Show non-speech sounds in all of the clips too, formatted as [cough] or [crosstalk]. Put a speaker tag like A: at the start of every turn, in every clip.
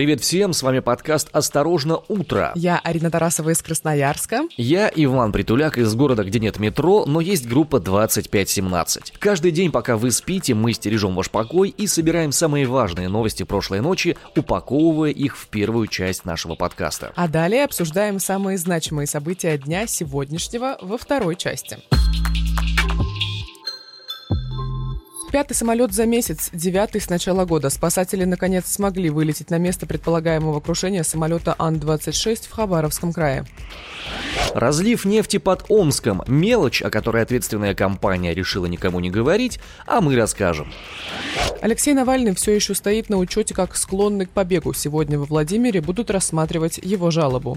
A: Привет всем, с вами подкаст «Осторожно, утро».
B: Я Арина Тарасова из Красноярска.
A: Я Иван Притуляк из города, где нет метро, но есть группа 2517. Каждый день, пока вы спите, мы стережем ваш покой и собираем самые важные новости прошлой ночи, упаковывая их в первую часть нашего подкаста.
B: А далее обсуждаем самые значимые события дня сегодняшнего во второй части. Пятый самолет за месяц, девятый с начала года. Спасатели наконец смогли вылететь на место предполагаемого крушения самолета Ан-26 в Хабаровском крае.
A: Разлив нефти под Омском – мелочь, о которой ответственная компания решила никому не говорить, а мы расскажем.
B: Алексей Навальный все еще стоит на учете как склонный к побегу. Сегодня во Владимире будут рассматривать его жалобу.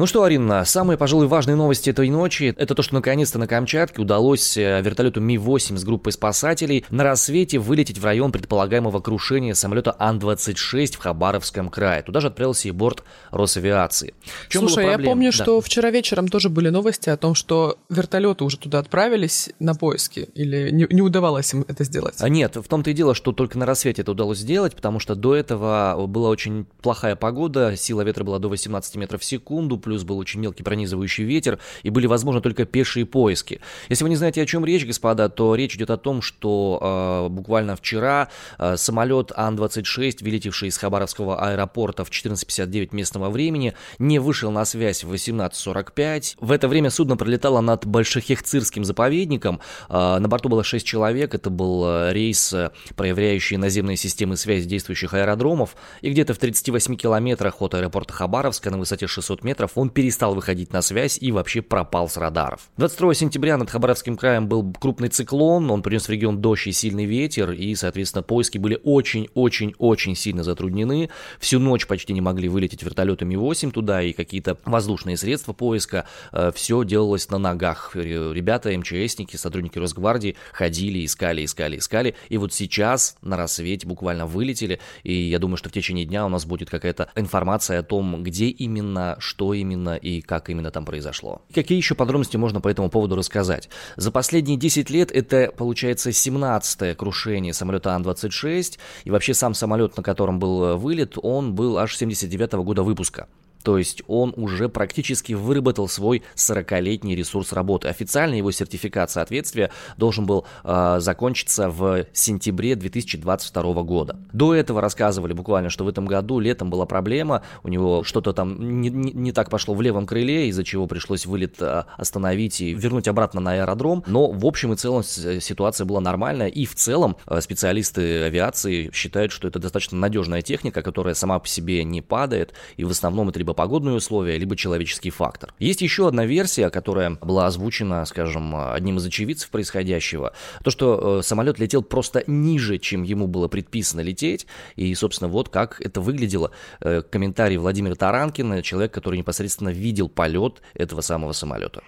A: Ну что, Арина, самые, пожалуй, важные новости этой ночи – это то, что наконец-то на Камчатке удалось э, вертолету Ми-8 с группой спасателей на рассвете вылететь в район предполагаемого крушения самолета Ан-26 в Хабаровском крае. Туда же отправился и борт Росавиации.
B: Слушай, я помню, да. что вчера вечером тоже были новости о том, что вертолеты уже туда отправились на поиски, или не, не удавалось им это сделать?
A: А нет, в том-то и дело, что только на рассвете это удалось сделать, потому что до этого была очень плохая погода, сила ветра была до 18 метров в секунду, плюс был очень мелкий пронизывающий ветер, и были возможны только пешие поиски. Если вы не знаете, о чем речь, господа, то речь идет о том, что э, буквально вчера э, самолет Ан-26, вылетевший из Хабаровского аэропорта в 14.59 местного времени, не вышел на связь в 18.45. В это время судно пролетало над Большехехцирским заповедником. Э, на борту было 6 человек. Это был рейс, проявляющий наземные системы связи действующих аэродромов. И где-то в 38 километрах от аэропорта Хабаровска на высоте 600 метров он перестал выходить на связь и вообще пропал с радаров. 22 сентября над Хабаровским краем был крупный циклон, он принес в регион дождь и сильный ветер, и, соответственно, поиски были очень-очень-очень сильно затруднены. Всю ночь почти не могли вылететь вертолеты Ми-8 туда и какие-то воздушные средства поиска. Э, Все делалось на ногах. Ребята, МЧСники, сотрудники Росгвардии ходили, искали, искали, искали. И вот сейчас на рассвете буквально вылетели. И я думаю, что в течение дня у нас будет какая-то информация о том, где именно, что именно именно и как именно там произошло. Какие еще подробности можно по этому поводу рассказать? За последние 10 лет это, получается, 17-е крушение самолета Ан-26, и вообще сам самолет, на котором был э, вылет, он был аж 79 -го года выпуска. То есть он уже практически выработал свой 40-летний ресурс работы. Официально его сертификат соответствия должен был э, закончиться в сентябре 2022 года. До этого рассказывали буквально, что в этом году летом была проблема, у него что-то там не, не, не так пошло в левом крыле, из-за чего пришлось вылет э, остановить и вернуть обратно на аэродром. Но в общем и целом ситуация была нормальная, и в целом э, специалисты авиации считают, что это достаточно надежная техника, которая сама по себе не падает, и в основном это либо либо погодные условия, либо человеческий фактор. Есть еще одна версия, которая была озвучена, скажем, одним из очевидцев происходящего. То, что э, самолет летел просто ниже, чем ему было предписано лететь. И, собственно, вот как это выглядело. Э, комментарий Владимира Таранкина, человек, который непосредственно видел полет этого самого самолета.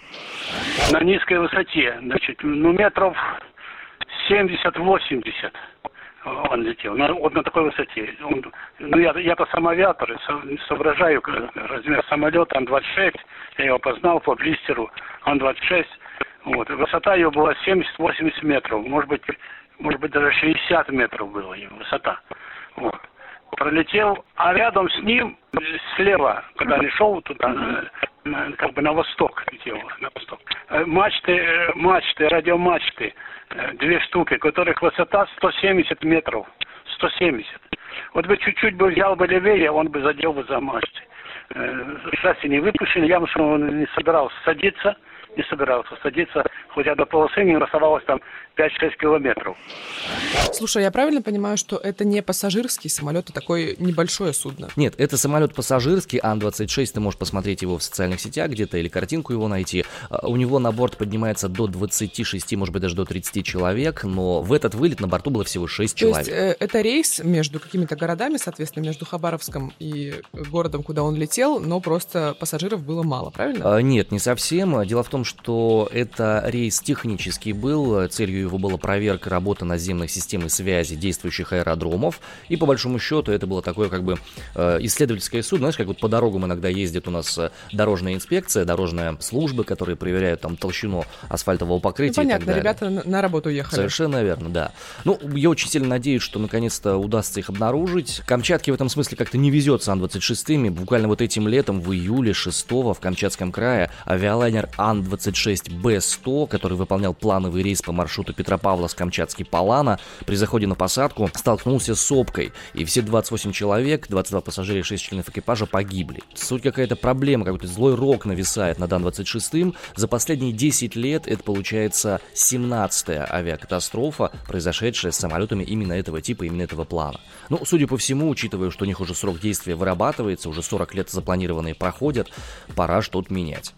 C: На низкой высоте, значит, ну метров 70-80 он летел. На, вот на такой высоте. Он, ну, я, я-то сам авиатор, соображаю размер самолета Ан-26. Я его познал по блистеру Ан-26. Вот. Высота ее была 70-80 метров. Может быть, может быть, даже 60 метров была ее высота. Вот. Пролетел, а рядом с ним, слева, когда не шел туда, как бы на восток летел, на восток. Э, мачты, э, мачты, радиомачты Э, две штуки, которых высота 170 метров. 170. Вот бы чуть-чуть бы взял бы левее, он бы задел бы за мачты. Шасси э, не выпущен, я что он не собирался садиться, не собирался садиться, хотя до полосы не оставалось там 5-6 километров.
B: Слушай, я правильно понимаю, что это не пассажирский самолет, а такое небольшое судно?
A: Нет, это самолет пассажирский, Ан-26, ты можешь посмотреть его в социальных сетях где-то или картинку его найти. А, у него на борт поднимается до 26, может быть, даже до 30 человек, но в этот вылет на борту было всего 6
B: То
A: человек.
B: То есть э, это рейс между какими-то городами, соответственно, между Хабаровском и городом, куда он летел, но просто пассажиров было мало, правильно?
A: А, нет, не совсем. Дело в том, что это рейс технический был, целью его была проверка работы наземных систем связи действующих аэродромов, и по большому счету это было такое как бы э, исследовательское судно, знаешь, как вот по дорогам иногда ездит у нас э, дорожная инспекция, дорожная служба, которые проверяют там толщину асфальтового покрытия
B: ну, понятно,
A: и
B: ребята на, на работу ехали.
A: Совершенно верно, да. Ну, я очень сильно надеюсь, что наконец-то удастся их обнаружить. Камчатке в этом смысле как-то не везет с Ан-26. Буквально вот этим летом, в июле 6 в Камчатском крае, авиалайнер Ан-26Б-100, который выполнял плановый рейс по маршруту Петропавловск-Камчатский Палана, при заходе на посадку столкнулся с сопкой, и все 28 человек, 22 пассажира и 6 членов экипажа погибли. Суть какая-то проблема, какой-то злой рок нависает над Ан-26. За последние 10 лет это получается 17-я авиакатастрофа, произошедшая с самолетами именно этого типа, именно этого плана. Ну, судя по всему, учитывая, что у них уже срок действия вырабатывается, уже 40 лет запланированные проходят, пора что-то менять.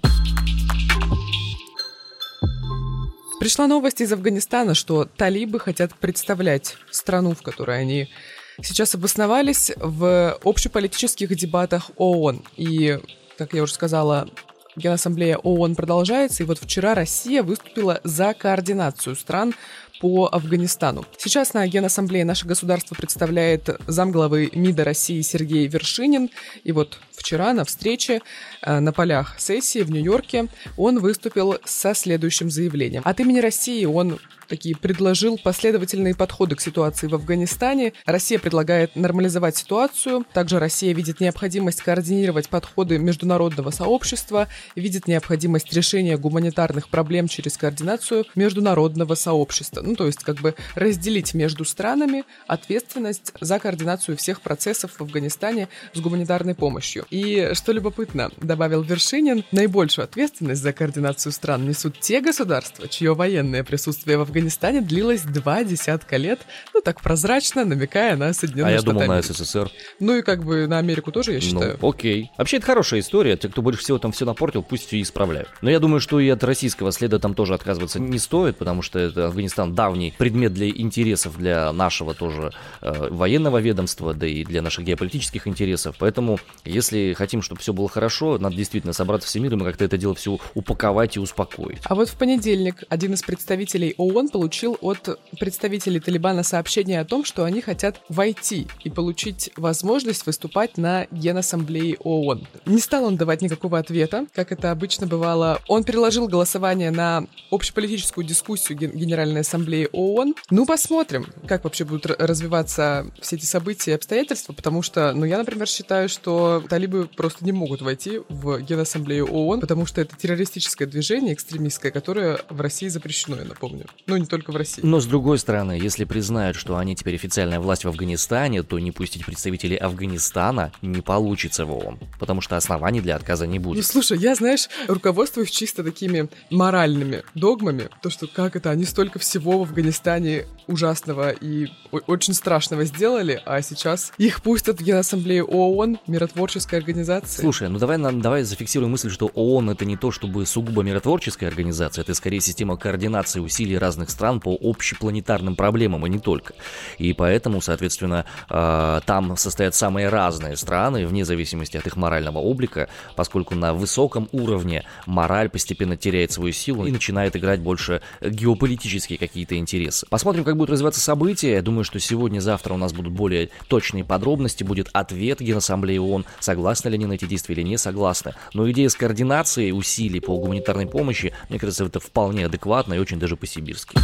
B: Пришла новость из Афганистана, что талибы хотят представлять страну, в которой они сейчас обосновались в общеполитических дебатах ООН. И, как я уже сказала, Генассамблея ООН продолжается, и вот вчера Россия выступила за координацию стран по Афганистану. Сейчас на Генассамблее наше государство представляет замглавы МИДа России Сергей Вершинин. И вот вчера на встрече э, на полях сессии в Нью-Йорке он выступил со следующим заявлением. От имени России он такие предложил последовательные подходы к ситуации в Афганистане. Россия предлагает нормализовать ситуацию. Также Россия видит необходимость координировать подходы международного сообщества, видит необходимость решения гуманитарных проблем через координацию международного сообщества. Ну, то есть как бы разделить между странами ответственность за координацию всех процессов в Афганистане с гуманитарной помощью. И что любопытно, добавил Вершинин, наибольшую ответственность за координацию стран несут те государства, чье военное присутствие в Афганистане длилась два десятка лет, ну так прозрачно, намекая на Соединенные
A: А я
B: Штаты
A: думал на. СССР.
B: Ну и как бы на Америку тоже, я считаю.
A: Ну, окей. Вообще, это хорошая история. Те, кто больше всего там все напортил, пусть все исправляют. Но я думаю, что и от российского следа там тоже отказываться не стоит, потому что это Афганистан давний предмет для интересов для нашего тоже э, военного ведомства, да и для наших геополитических интересов. Поэтому, если хотим, чтобы все было хорошо, надо действительно собраться все миром и как-то это дело все упаковать и успокоить.
B: А вот в понедельник один из представителей ООН получил от представителей Талибана сообщение о том, что они хотят войти и получить возможность выступать на Генассамблее ООН. Не стал он давать никакого ответа, как это обычно бывало. Он переложил голосование на общеполитическую дискуссию Ген- Генеральной Ассамблеи ООН. Ну, посмотрим, как вообще будут развиваться все эти события и обстоятельства, потому что, ну, я, например, считаю, что талибы просто не могут войти в Генассамблею ООН, потому что это террористическое движение, экстремистское, которое в России запрещено, я напомню. Ну, не только в России.
A: Но с другой стороны, если признают, что они теперь официальная власть в Афганистане, то не пустить представителей Афганистана не получится в ООН, потому что оснований для отказа не
B: Ну,
A: будет.
B: слушай, я, знаешь, руководствуюсь чисто такими моральными догмами, то, что как это, они столько всего в Афганистане ужасного и очень страшного сделали, а сейчас их пустят в Генассамблею ООН, миротворческой организации.
A: Слушай, ну давай, нам, давай зафиксируем мысль, что ООН это не то чтобы сугубо миротворческая организация, это скорее система координации усилий разных стран по общепланетарным проблемам, и не только. И поэтому, соответственно, э, там состоят самые разные страны, вне зависимости от их морального облика, поскольку на высоком уровне мораль постепенно теряет свою силу и начинает играть больше геополитические какие-то интересы. Посмотрим, как будут развиваться события. Я думаю, что сегодня-завтра у нас будут более точные подробности, будет ответ Генассамблеи ООН, согласны ли они на эти действия или не согласны. Но идея с координацией усилий по гуманитарной помощи, мне кажется, это вполне адекватно и очень даже по-сибирски.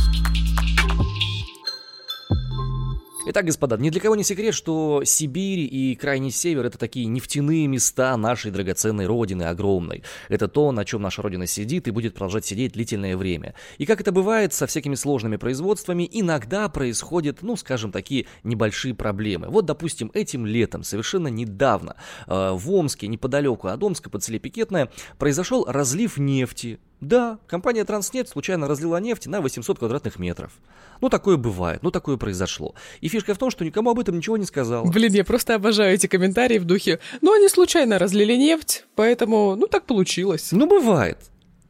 A: Итак, господа, ни для кого не секрет, что Сибирь и Крайний Север это такие нефтяные места нашей драгоценной родины огромной. Это то, на чем наша родина сидит и будет продолжать сидеть длительное время. И как это бывает со всякими сложными производствами, иногда происходят, ну, скажем, такие небольшие проблемы. Вот, допустим, этим летом, совершенно недавно, э, в Омске, неподалеку от Омска, под селе Пикетное, произошел разлив нефти да, компания Транснефть случайно разлила нефть на 800 квадратных метров. Ну, такое бывает, ну, такое произошло. И фишка в том, что никому об этом ничего не сказал.
B: Блин, я просто обожаю эти комментарии в духе «Ну, они случайно разлили нефть, поэтому, ну, так получилось».
A: Ну, бывает.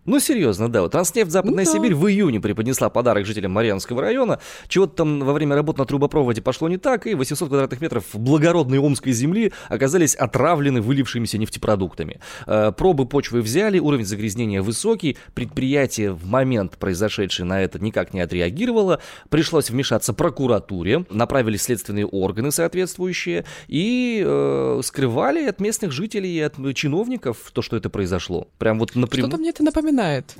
A: Ну, серьезно, да. Вот Транснефть Западная
B: Ну да.
A: Сибирь в июне преподнесла подарок жителям Марьянского района. Чего-то там во время работ на трубопроводе пошло не так, и 800 квадратных метров благородной омской земли оказались отравлены вылившимися нефтепродуктами. Э, Пробы почвы взяли, уровень загрязнения высокий, предприятие в момент произошедшей на это никак не отреагировало, пришлось вмешаться прокуратуре, направили следственные органы соответствующие и э, скрывали от местных жителей и от чиновников то, что это произошло. Прям вот напрямую.
B: Что-то мне это напоминает.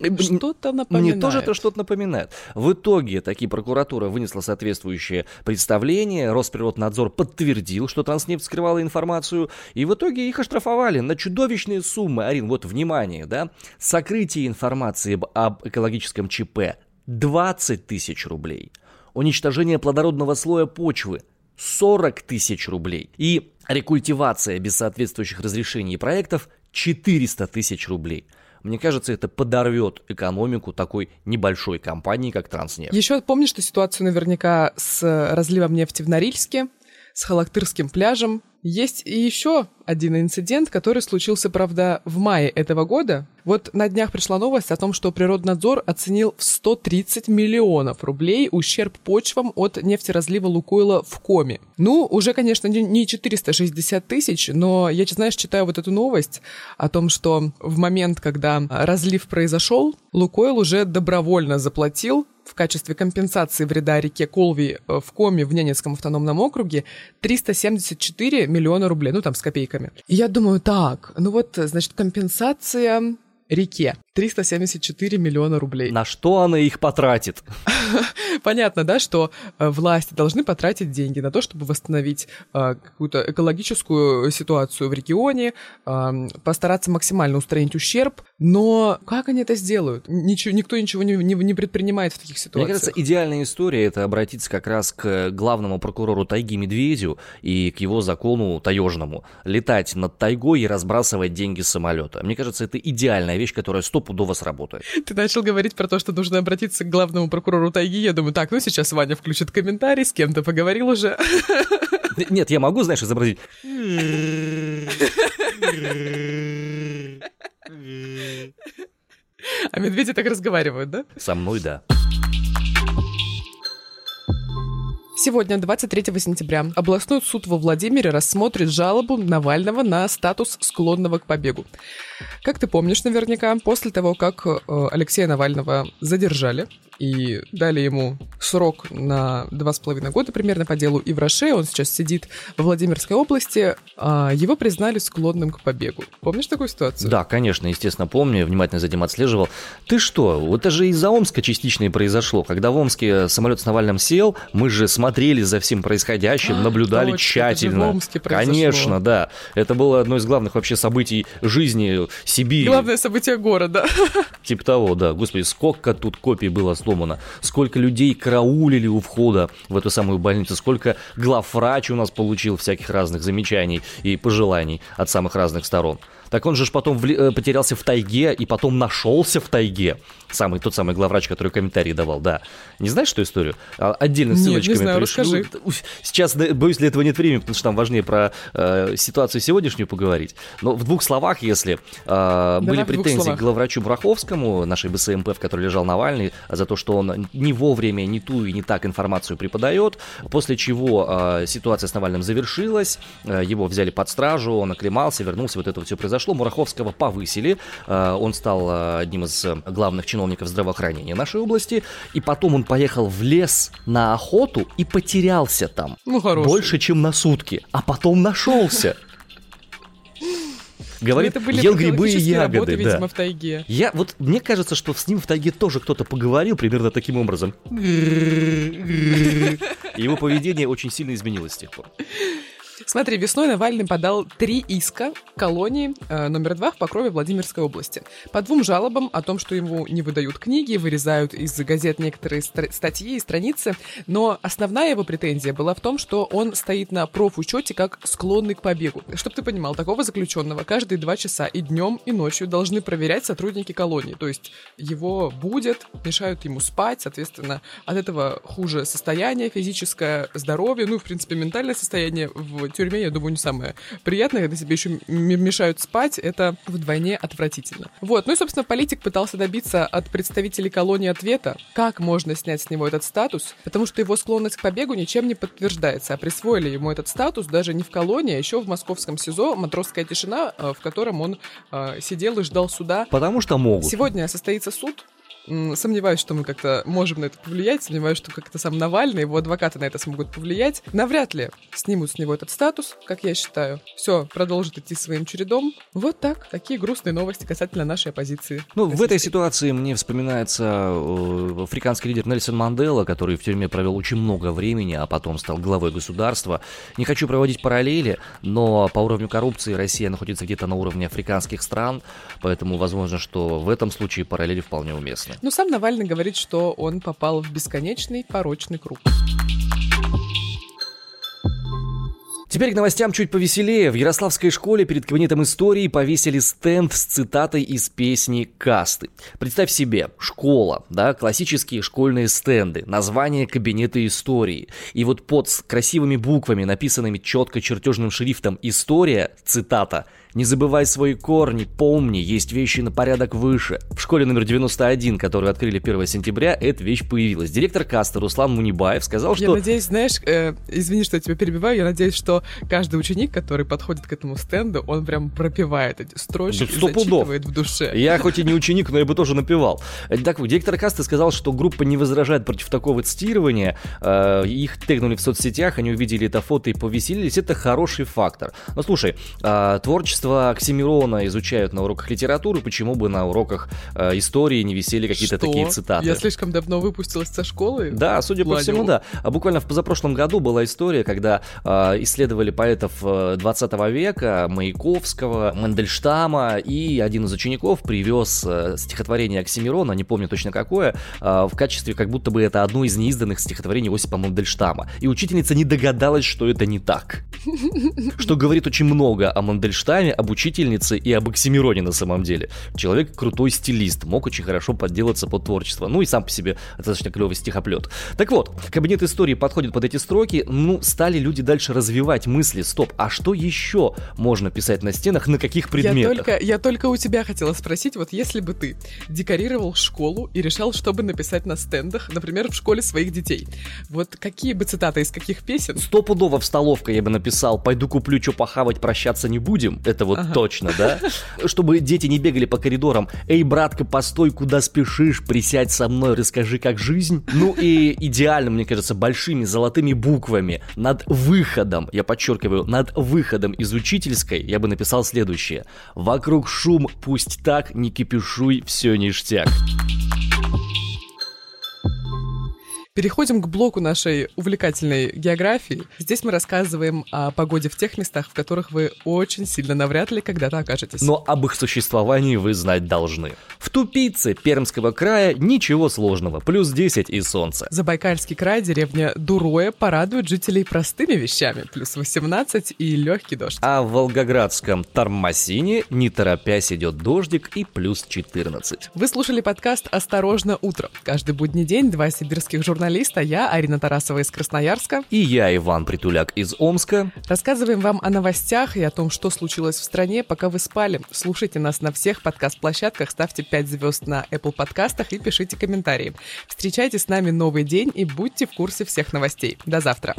A: М-
B: Что-то напоминает.
A: Мне тоже это что-то напоминает. В итоге таки прокуратура вынесла соответствующее представление, Росприроднадзор подтвердил, что Транснефть скрывала информацию, и в итоге их оштрафовали на чудовищные суммы. Арин, вот внимание, да, сокрытие информации об, об экологическом ЧП 20 тысяч рублей, уничтожение плодородного слоя почвы 40 тысяч рублей и рекультивация без соответствующих разрешений и проектов 400 тысяч рублей. Мне кажется, это подорвет экономику такой небольшой компании, как Транснефть.
B: Еще помнишь ты ситуацию наверняка с разливом нефти в Норильске, с Халактырским пляжем? Есть и еще один инцидент, который случился, правда, в мае этого года. Вот на днях пришла новость о том, что Природнадзор оценил в 130 миллионов рублей ущерб почвам от нефтеразлива Лукойла в Коме. Ну, уже, конечно, не- не 460 тысяч, но я, знаешь, читаю вот эту новость о том, что в момент, когда разлив произошел, Лукойл уже добровольно заплатил в качестве компенсации вреда реке Колви э, в Коме в Ненецком автономном округе 374 миллиона рублей, ну там с копейками. И я думаю, так, ну вот, значит, компенсация реке 374 миллиона рублей.
A: На что она их потратит? [laughs]
B: Понятно, да, что э, власти должны потратить деньги на то, чтобы восстановить э, какую-то экологическую ситуацию в регионе, постараться максимально устранить ущерб, но как они это сделают? Ничего, никто ничего не, не- не предпринимает в таких
A: Мне
B: ситуациях.
A: кажется, идеальная история это обратиться как раз к главному прокурору тайги Медведю и к его закону таежному. Летать над тайгой и разбрасывать деньги с самолета. Мне кажется, это идеальная вещь, которая стопудово сработает.
B: Ты начал говорить про то, что нужно обратиться к главному прокурору тайги. Я думаю, так, ну сейчас Ваня включит комментарий, с кем-то поговорил уже.
A: Нет, я могу, знаешь, изобразить.
B: А медведи так разговаривают, да?
A: Со мной, да.
B: Сегодня, 23 сентября, областной суд во Владимире рассмотрит жалобу Навального на статус склонного к побегу. Как ты помнишь наверняка, после того, как э, Алексея Навального задержали и дали ему срок на два с половиной года примерно по делу и в Роше, он сейчас сидит во Владимирской области, а, его признали склонным к побегу. Помнишь такую ситуацию?
A: Да, конечно, естественно, помню, внимательно за этим отслеживал. Ты что, это же из-за Омска частично и произошло. Когда в Омске самолет с Навальным сел, мы же смотрели за всем происходящим, наблюдали
B: точно, это
A: тщательно.
B: в Омске произошло.
A: Конечно, да. Это было одно из главных вообще событий жизни Сибири.
B: Главное событие города.
A: Типа того, да. Господи, сколько тут копий было сломано. Сколько людей караулили у входа в эту самую больницу. Сколько главврач у нас получил всяких разных замечаний и пожеланий от самых разных сторон. Так он же ж потом вли- э, потерялся в тайге и потом нашелся в тайге. Самый, тот самый главврач, который комментарий давал, да. Не знаешь эту историю? А, Отдельно
B: Нет, не
A: ссылочками
B: знаю,
A: пришлю.
B: расскажи.
A: Уф, Сейчас, да, боюсь, для этого нет времени, потому что там важнее про э, ситуацию сегодняшнюю поговорить. Но в двух словах, если э, были
B: в двух
A: претензии к главврачу Браховскому, нашей БСМП, в которой лежал Навальный, за то, что он не вовремя, не ту и не так информацию преподает, после чего э, ситуация с Навальным завершилась, э, его взяли под стражу, он оклемался, вернулся, вот это все произошло. Мураховского повысили, э, он стал э, одним из э, главных чиновников здравоохранения нашей области, и потом он поехал в лес на охоту и потерялся там.
B: Ну, хороший.
A: Больше, чем на сутки, а потом нашелся. [laughs] Говорит,
B: Ну, это были
A: ел грибы и ягоды,
B: работы,
A: да.
B: видимо, в тайге.
A: Я вот мне кажется, что с ним в тайге тоже кто-то поговорил примерно таким образом. [laughs] И его поведение очень сильно изменилось с тех пор.
B: Смотри, весной Навальный подал три иска колонии э, номер два в Покрове Владимирской области. По двум жалобам о том, что ему не выдают книги, вырезают из газет некоторые стр- статьи и страницы. Но основная его претензия была в том, что он стоит на профучете как склонный к побегу. Чтобы ты понимал, такого заключенного каждые два часа и днем, и ночью должны проверять сотрудники колонии. То есть его будут, мешают ему спать, соответственно, от этого хуже состояние, физическое здоровье, ну в принципе, ментальное состояние в тюрьме, я думаю, не самое приятное, когда тебе еще мешают спать, это вдвойне отвратительно. Вот, ну и, собственно, политик пытался добиться от представителей колонии ответа, как можно снять с него этот статус, потому что его склонность к побегу ничем не подтверждается, а присвоили ему этот статус даже не в колонии, а еще в московском СИЗО «Матросская тишина», э, в котором он э, сидел и ждал суда.
A: Потому что могут.
B: Сегодня состоится суд, Сомневаюсь, что мы как-то можем на это повлиять, сомневаюсь, что как-то сам Навальный, его адвокаты на это смогут повлиять. Навряд ли снимут с него этот статус, как я считаю. Все, продолжит идти своим чередом. Вот так. Такие грустные новости касательно нашей оппозиции.
A: Ну, в этой ситуации мне вспоминается э, африканский лидер Нельсон Мандела, который в тюрьме провел очень много времени, а потом стал главой государства. Не хочу проводить параллели, но по уровню коррупции Россия находится где-то на уровне африканских стран, поэтому возможно, что в этом случае параллели вполне уместны.
B: Ну, сам Навальный говорит, что он попал в бесконечный порочный круг.
A: Теперь к новостям чуть повеселее. В Ярославской школе перед кабинетом истории повесили стенд с цитатой из песни «Касты». Представь себе, школа, да, классические школьные стенды, название кабинета истории. И вот под красивыми буквами, написанными четко чертежным шрифтом «История», цитата – не забывай свои корни, помни, есть вещи на порядок выше. В школе номер 91, которую открыли 1 сентября, эта вещь появилась. Директор каста Руслан Мунибаев сказал, что...
B: Я надеюсь, знаешь, э, извини, что я тебя перебиваю, я надеюсь, что каждый ученик, который подходит к этому стенду, он прям пропивает эти строчки да, и зачитывает в душе.
A: Я хоть и не ученик, но я бы тоже напевал. Так вот, директор каста сказал, что группа не возражает против такого цитирования. Э, их тегнули в соцсетях, они увидели это фото и повеселились. Это хороший фактор. Но слушай, э, творчество творчество Оксимирона изучают на уроках литературы, почему бы на уроках э, истории не висели какие-то такие цитаты?
B: Я слишком давно выпустилась со школы?
A: Да, судя по всему, да. А буквально в позапрошлом году была история, когда э, исследовали поэтов 20 э, века, Маяковского, Мендельштама, и один из учеников привез э, стихотворение Оксимирона, не помню точно какое, э, в качестве как будто бы это одно из неизданных стихотворений Осипа Мандельштама. И учительница не догадалась, что это не так. [laughs] Что говорит очень много о Мандельштаме, Оксимироне, об учительнице и об Оксимироне на самом деле. Человек крутой стилист, мог очень хорошо подделаться под творчество. Ну и сам по себе достаточно клевый стихоплет. Так вот, кабинет истории подходит под эти строки. Ну, стали люди дальше развивать мысли. Стоп, а что еще можно писать на стенах, на каких предметах?
B: Я только, я только у тебя хотела спросить, вот если бы ты декорировал школу и решал, чтобы написать на стендах, например, в школе своих детей, вот какие бы цитаты из каких песен?
A: Стопудово в столовка я бы написал «Пойду куплю, что похавать, прощаться не будем». Это это вот ага. точно, да? Чтобы дети не бегали по коридорам. Эй, братка, постой, куда спешишь? Присядь со мной, расскажи, как жизнь. Ну и идеально, мне кажется, большими золотыми буквами над выходом, я подчеркиваю, над выходом из учительской я бы написал следующее. Вокруг шум, пусть так, не кипишуй, все ништяк.
B: Переходим к блоку нашей увлекательной географии. Здесь мы рассказываем о погоде в тех местах, в которых вы очень сильно навряд ли когда-то окажетесь.
A: Но об их существовании вы знать должны. В Тупице Пермского края ничего сложного, плюс 10 и солнце.
B: Забайкальский край, деревня Дуроя, порадует жителей простыми вещами, плюс 18 и легкий дождь.
A: А в Волгоградском Тармасине, не торопясь, идет дождик и плюс 14.
B: Вы слушали подкаст «Осторожно, утро». Каждый будний день два сибирских журналиста журналиста. Я Арина Тарасова из Красноярска.
A: И я Иван Притуляк из Омска.
B: Рассказываем вам о новостях и о том, что случилось в стране, пока вы спали. Слушайте нас на всех подкаст-площадках, ставьте 5 звезд на Apple подкастах и пишите комментарии. Встречайте с нами новый день и будьте в курсе всех новостей. До завтра.